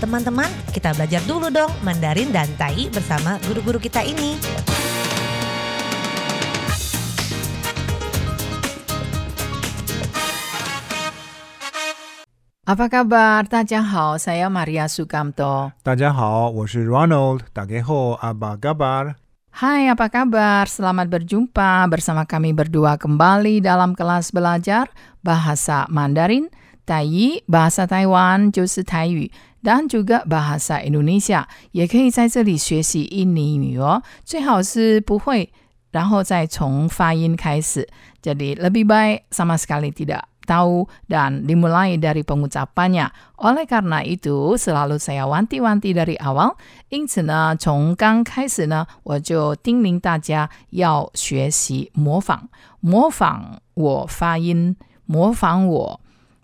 Teman-teman, kita belajar dulu dong Mandarin dan Tai bersama guru-guru kita ini. Apa kabar? 大家好，saya Maria Sukamto. 大家好，我是 Ronald。大家好，apa kabar？ Hai, apa kabar? Selamat berjumpa bersama kami berdua kembali dalam kelas belajar bahasa Mandarin, Tai, bahasa Taiwan 就是台语 dan juga bahasa Indonesia，也可以在这里学习印尼语哦。最好是不会，然后再从发音开始。Jadi lebih baik sama sekali tidak tahu dan dimulai dari pengucapannya. Oleh karena itu, selalu saya wanti-wanti dari awal。因此呢，从刚开始呢，我就叮咛大家要学习模仿，模仿我发音，模仿我。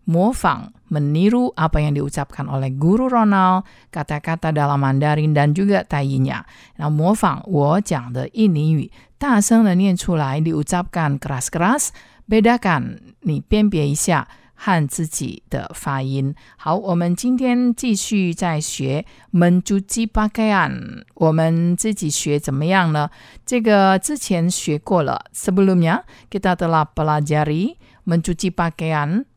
模仿 meniru apa yang diucapkan oleh guru Ronald, kata-kata dalam Mandarin dan juga taiyinya. Nah, 模仿我讲的印尼语，大声的念出来，diucapkan keras-keras。bedakan，你辨别一下和自己的发音。好，我们今天继续在学 mencuci pakaian。我们自己学怎么样呢？这个之前学过了。Sebelumnya kita telah pelajari mencuci pakaian。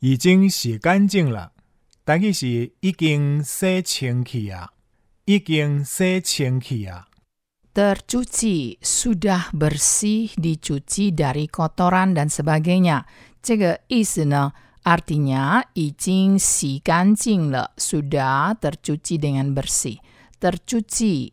已经洗干净了。但是是已经洗清气啊，已经洗清气啊。 tercuci sudah bersih dicuci dari kotoran dan sebagainya。这个意思呢，artinya 已经洗干净了，sudah tercuci dengan bersih。tercuci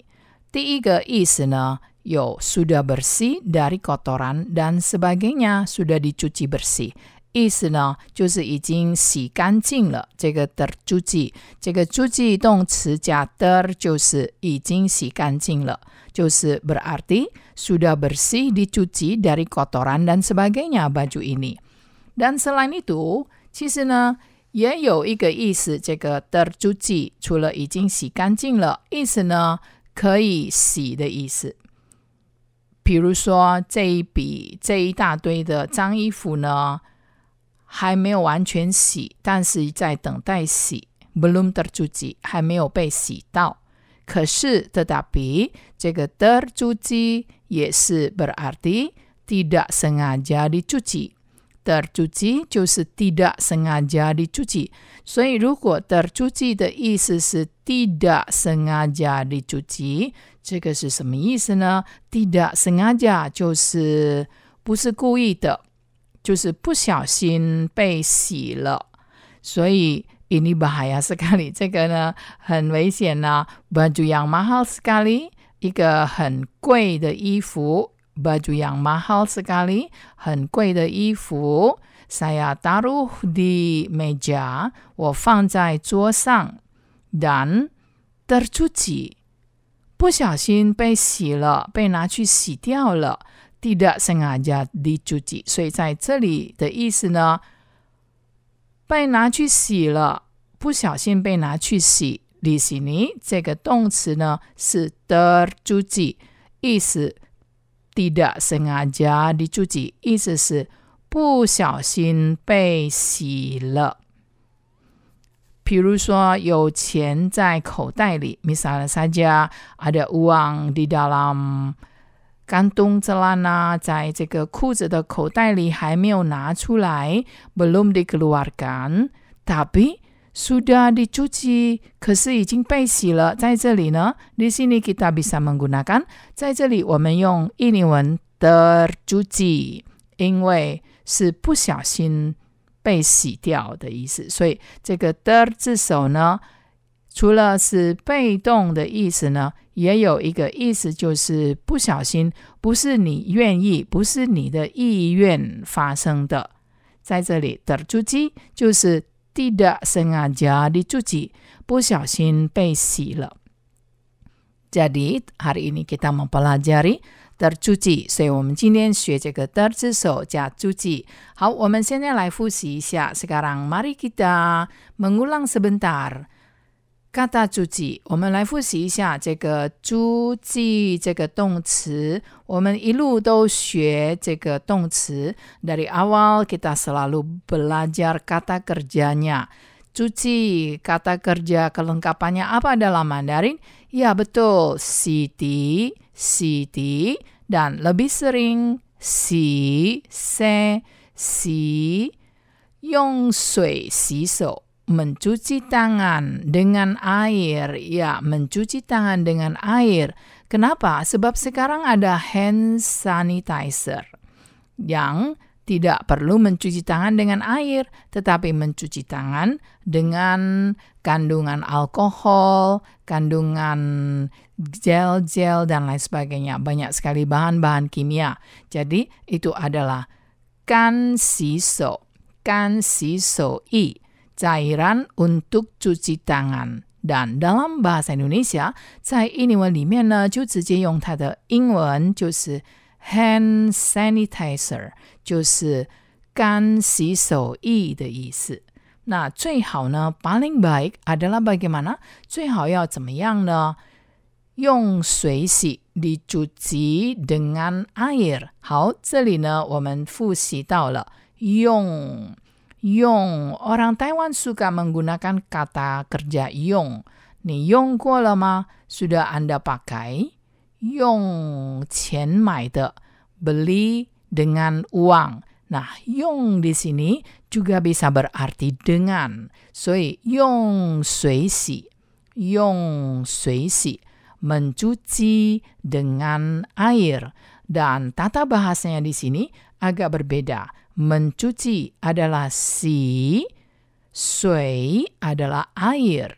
第一个意思呢，有 sudah bersih dari kotoran dan sebagainya sudah dicuci bersih。 意思呢，就是已经洗干净了。这个 tercuci，这个 cuci 动词加 ter 就是已经洗干净了，就是 berarti sudah bersih dicuci dari kotoran dan sebagainya baju ini。dan selain itu，其实呢也有一个意思，这个 tercuci 除了已经洗干净了，意思呢可以洗的意思。比如说这一笔这一大堆的脏衣服呢。 还没有完全洗，但是在等待洗，belum tercuci，还没有被洗到。可是 t e t a p 这个 tercuci 也是 berarti tidak sengaja dicuci。tercuci 就是 tidak sengaja dicuci。所以如果 tercuci 的意思是 tidak sengaja dicuci，这个是什么意思呢？tidak sengaja 就是不是故意的。就是不小心被洗了，所以 ini bahaya sekali。这个呢很危险呐、啊。baju yang mahal sekali，一个很贵的衣服。baju yang mahal sekali，很贵的衣服。saya taruh di meja，我放在桌上。dan tercuci，不小心被洗了，被拿去洗掉了。 tidak sengaja dicuci，所以在这里的意思呢，被拿去洗了，不小心被拿去洗。di sini 这个动词呢是 tercuci，意思 tidak sengaja dicuci，意思是不小心被洗了。比如说有钱在口袋里，misalnya saja ada uang di dalam kantung celana 在这个裤子的口袋里还没有拿出来，belum dikeluarkan, tapi sudah dicuci，可是已经被洗了。在这里呢，di sini kita bisa menggunakan，在这里我们用印尼文 tercuci，因为是不小心被洗掉的意思，所以这个 ter 字首呢， 除了是被动的意思呢。也有一个意思，就是不小心，不是你愿意，不是你的意愿发生的。在这里，tercuci 就是 tidak sengaja dicuci，不小心被洗了。 Jadi hari ini kita mempelajari tercuci，所以我们今天学这个的字首加cuci. cuci。好，我们现在来复习一下。Sekarang mari kita mengulang sebentar kata cuci。我们来复习一下这个 cuci 这个动词。我们一路都学这个动词，dari awal kita selalu belajar kata kerjanya。cuci kata kerja kelengkapannya apa dalam Mandarin? Ya betul, Siti, Siti, dan lebih sering si, se, si, yong sui, si so. Mencuci tangan dengan air. Ya, mencuci tangan dengan air. Kenapa? Sebab sekarang ada hand sanitizer yang tidak perlu mencuci tangan dengan air, tetapi mencuci tangan dengan kandungan alkohol, kandungan gel-gel, dan lain sebagainya. Banyak sekali bahan-bahan kimia. Jadi, itu adalah kan siso, kan siso i, cairan untuk cuci tangan. Dan dalam bahasa Indonesia，在英文里面呢，就直接用它的英文，就是 hand sanitizer。就是干洗手液的意思。那最好呢，paling baik adalah bagaimana？最好要怎么样呢？用水洗，dicuci dengan air。好，这里呢，我们复习到了用 Yong Orang Taiwan suka menggunakan kata kerja Yong. Nih, yong kuo lama sudah Anda pakai. Yong qian mai de, beli dengan uang. Nah, yong di sini juga bisa berarti dengan. Soi, yong sui si. Yong sui si. Mencuci dengan air. Dan tata bahasanya di sini agak berbeda Mencuci adalah si, sui adalah air.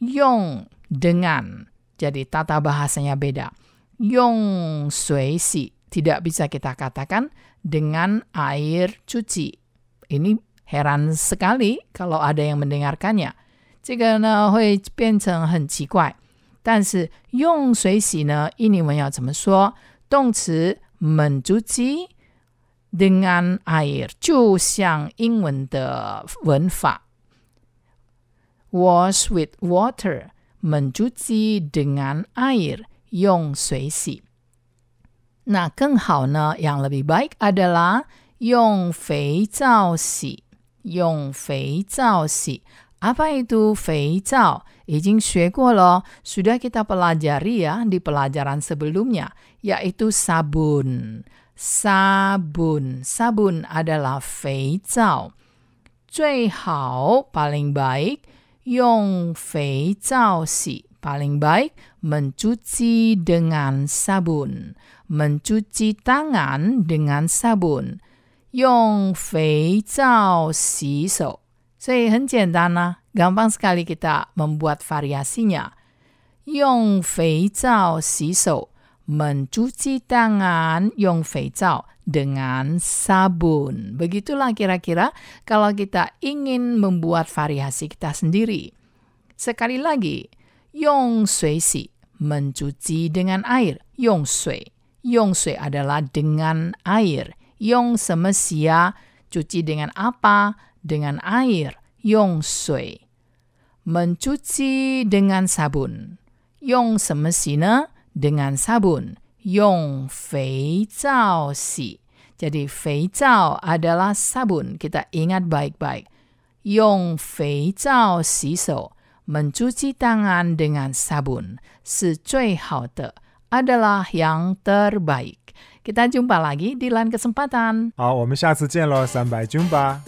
Yong dengan. Jadi tata bahasanya beda. Yong sui si tidak bisa kita katakan dengan air cuci. Ini heran sekali kalau ada yang mendengarkannya. 这个呢会变成很奇怪，但是用水洗呢，印尼文要怎么说？动词 mencuci dengan air，就像英文的文法，wash with water mencuci dengan air，用水洗。那更好呢，yang lebih baik adalah 用肥皂洗，用肥皂洗。Apa itu 肥皂？已经学过了，sudah kita pelajari ya di pelajaran sebelumnya, yaitu sabun. Sabun, sabun adalah 肥皂。最好 paling baik 用肥皂洗。Paling baik mencuci dengan sabun mencuci tangan dengan sabun，用肥皂洗手。所以很简单呢、啊、，gampang sekali kita membuat variasinya。用肥皂洗手 mencuci tangan yang feicao dengan sabun. Begitulah kira-kira kalau kita ingin membuat variasi kita sendiri. Sekali lagi, yong sui si, mencuci dengan air, yong sui. Yong sui adalah dengan air. Yong semesia, cuci dengan apa? Dengan air, yong sui. Mencuci dengan sabun. Yong semesina, dengan sabun. Yong fei zao si. Jadi fei zao adalah sabun. Kita ingat baik-baik. Yong fei zao si so. Mencuci tangan dengan sabun 是最好的。adalah yang terbaik. Kita jumpa lagi di lain kesempatan. 好，我们下次见喽，三百 jumpa。